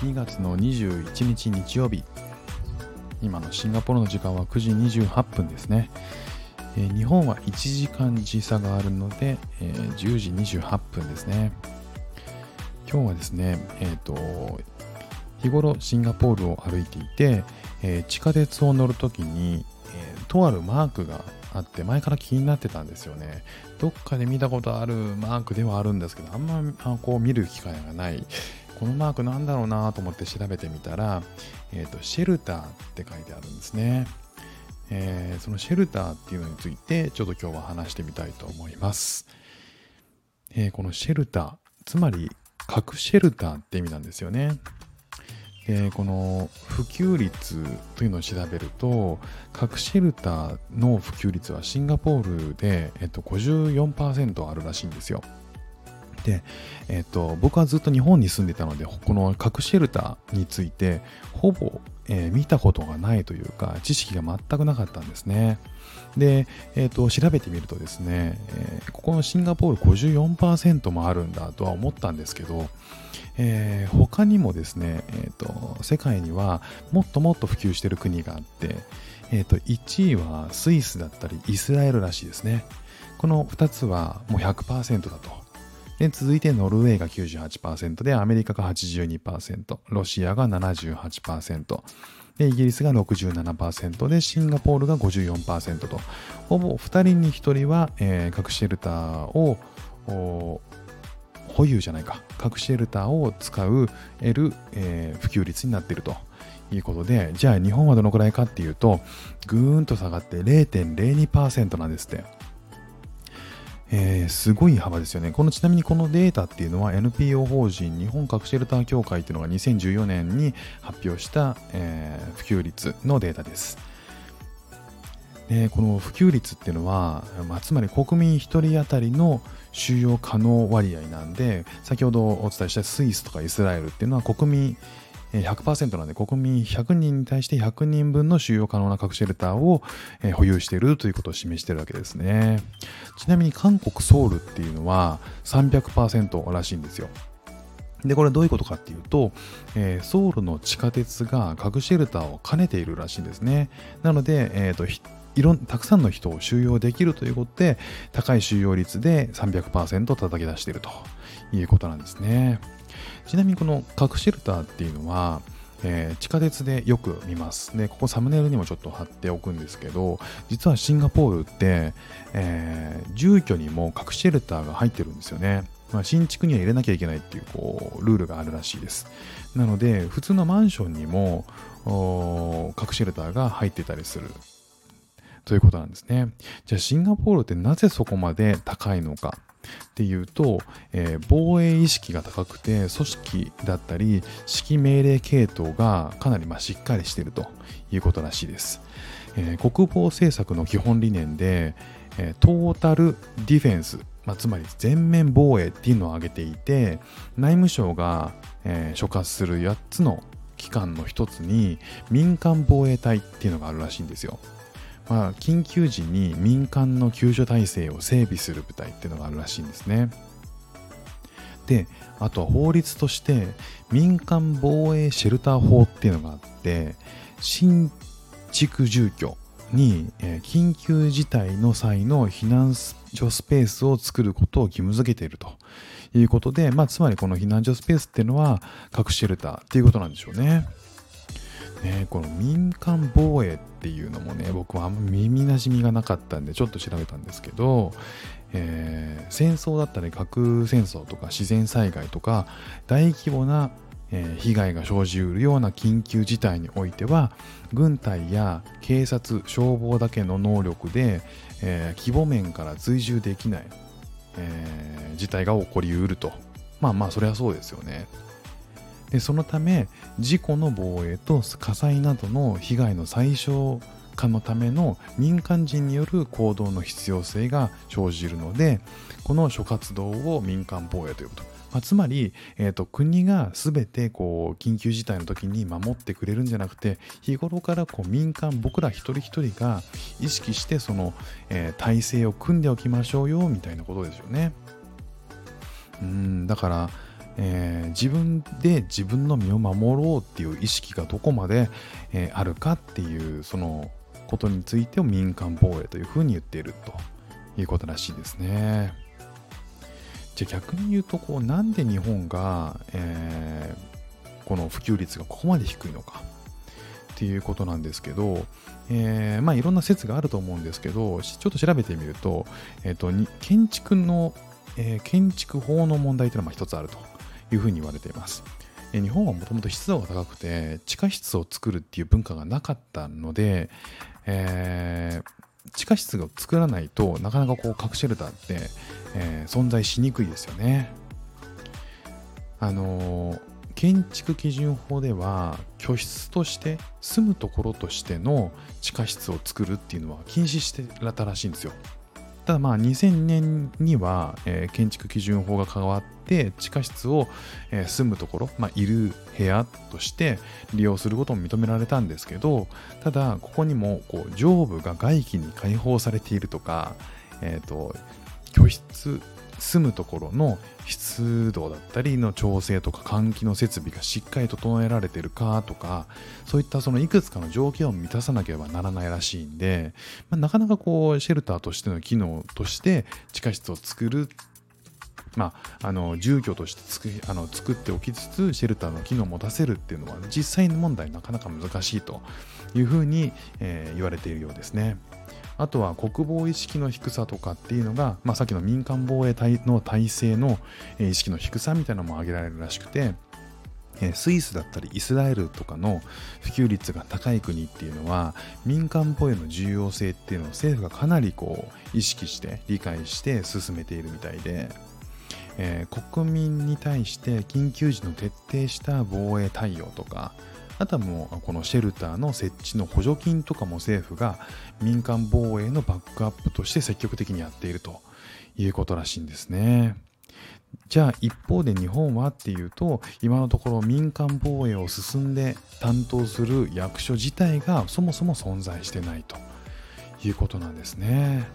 2月の21日日曜日。今のシンガポールの時間は9時28分ですね、えー、日本は1時間時差があるので、えー、10時28分ですね。今日はですねえっ、ー、と日頃シンガポールを歩いていて、え地下鉄を乗るときに、えとあるマークがあって前から気になってたんですよね。どっかで見たことあるマークではあるんですけどあんまこう見る機会がない。このマークなんだろうなと思って調べてみたら、えーと、シェルターって書いてあるんですね、えー、そのシェルターっていうのについてちょっと今日は話してみたいと思います、えー、このシェルターつまり核シェルターって意味なんですよね。えこの普及率というのを調べると核シェルターの普及率はシンガポールで、えっと、54%あるらしいんですよ。で、えっと、僕はずっと日本に住んでたのでこの核シェルターについてほぼ、えー、見たことがないというか知識が全くなかったんですね。で、えーと、調べてみるとですね、えー、ここのシンガポール54%もあるんだとは思ったんですけど、えー、他にもですね、えーと、世界にはもっともっと普及してる国があって、えーと、1位はスイスだったりイスラエルらしいですね。この2つはもう100%だと。で続いてノルウェーが98%でアメリカが82%ロシアが78%でイギリスが67%でシンガポールが54%とほぼ2人に1人は、えー、核シェルターを保有じゃないか核シェルターを使う得る、えー、普及率になっているということでじゃあ日本はどのくらいかっていうとぐーんと下がって0.02%なんですって。えー、すごい幅ですよね。このちなみにこのデータっていうのは NPO 法人日本核シェルター協会っていうのが2014年に発表した、えー、普及率のデータです。でこの普及率っていうのは、まあ、つまり国民1人当たりの収容可能割合なんで先ほどお伝えしたスイスとかイスラエルっていうのは国民100%なんで国民100人に対して100人分の収容可能な核シェルターを保有しているということを示しているわけですねちなみに韓国ソウルっていうのは300%らしいんですよで、これどういうことかっていうと、えー、ソウルの地下鉄が核シェルターを兼ねているらしいんですね。なので、えーと、いろんたくさんの人を収容できるということで、高い収容率で300%叩き出しているということなんですね。ちなみにこの核シェルターっていうのは、えー、地下鉄でよく見ます。で、ここサムネイルにもちょっと貼っておくんですけど、実はシンガポールって、えー、住居にも核シェルターが入ってるんですよね。まあ、新築には入れなきゃいけないっていうこうルールがあるらしいです。なので、普通のマンションにも核シェルターが入ってたりするということなんですね。じゃあシンガポールってなぜそこまで高いのかっていうと、えー、防衛意識が高くて組織だったり指揮命令系統がかなりましっかりしているということらしいです、えー、国防政策の基本理念で、えー、トータルディフェンス、まあ、つまり全面防衛っていうのを挙げていて内務省が、え所轄する8つの機関の一つに民間防衛隊っていうのがあるらしいんですよ。まあ、緊急時に民間の救助体制を整備する部隊っていうのがあるらしいんですね。で、あとは法律として民間防衛シェルター法っていうのがあって、新築住居に、緊急事態の際の避難所スペースを作ることを義務付けているということで、まあ、つまりこの避難所スペースっていうのは核シェルターっていうことなんでしょうね。ね、この民間防衛っていうのもね僕はあんま耳なじみがなかったんでちょっと調べたんですけど、えー、戦争だったり核戦争とか自然災害とか大規模な、被害が生じうるような緊急事態においては軍隊や警察消防だけの能力で、えー、規模面から追従できない、え事態が起こりうるとまあまあそれはそうですよね。でそのため事故の防衛と火災などの被害の最小化のための民間人による行動の必要性が生じるのでこの諸活動を民間防衛ということ、まあ、つまり、えーと、国が全てこう緊急事態の時に守ってくれるんじゃなくて日頃からこう民間僕ら一人一人が意識してその、えー、体制を組んでおきましょうよみたいなことですよね。うんだからえー、自分で自分の身を守ろうっていう意識がどこまで、えー、あるかっていうそのことについてを民間防衛というふうに言っているということらしいですね。じゃあ逆に言うとこうなんで日本が、えー、この普及率がここまで低いのかっていうことなんですけど、えー、まあいろんな説があると思うんですけどちょっと調べてみると,、えーと、建築の、えー、建築法の問題というのは一つあるというふうに言われています。日本はもともと湿度が高くて地下室を作るっていう文化がなかったので、えー、地下室を作らないとなかなかこう核シェルターって、えー、存在しにくいですよね。あのー、建築基準法では居室として住むところとしての地下室を作るっていうのは禁止してらったらしいんですよ。ただまあ2000年には、えー、建築基準法が変わって地下室を、えー、住むところ、まあ、いる部屋として利用することも認められたんですけどただここにもこう上部が外気に開放されているとか、えーと居室住むところの湿度だったりの調整とか換気の設備がしっかり整えられてるかとかそういったそのいくつかの条件を満たさなければならないらしいんで、まあ、なかなかこうシェルターとしての機能として地下室を作るまあ、あの住居としてつくあの作っておきつつシェルターの機能を持たせるっていうのは実際の問題なかなか難しいというふうに、えー、言われているようですね。あとは国防意識の低さとかっていうのが、まあ、さっきの民間防衛隊の体制の意識の低さみたいなのも挙げられるらしくて、スイスだったりイスラエルとかの普及率が高い国っていうのは民間防衛の重要性っていうのを政府がかなりこう意識して理解して進めているみたいで、えー、国民に対して緊急時の徹底した防衛対応とかあとはもうこのシェルターの設置の補助金とかも政府が民間防衛のバックアップとして積極的にやっているということらしいんですね。じゃあ一方で日本はっていうと今のところ民間防衛を進んで担当する役所自体がそもそも存在してないということなんですね。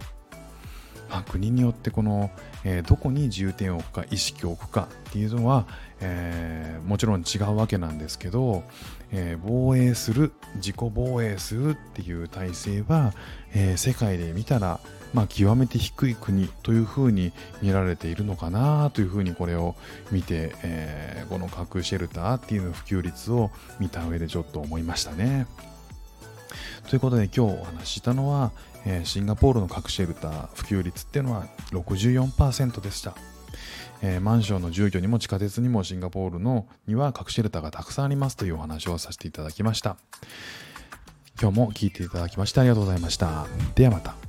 あ、国によってこの、えー、どこに重点を置くか意識を置くかっていうのは、えー、もちろん違うわけなんですけど、えー、防衛する自己防衛するっていう体制は、え世界で見たら、まあ、極めて低い国というふうに見られているのかなというふうにこれを見て、えこの核シェルターっていうの普及率を見た上でちょっと思いましたね。ということで今日お話ししたのは、えー、シンガポールの核シェルター普及率っていうのは64%でした。えー、マンションの住居にも地下鉄にもシンガポールのには核シェルターがたくさんありますというお話をさせていただきました。今日も聞いていただきましてありがとうございました。ではまた。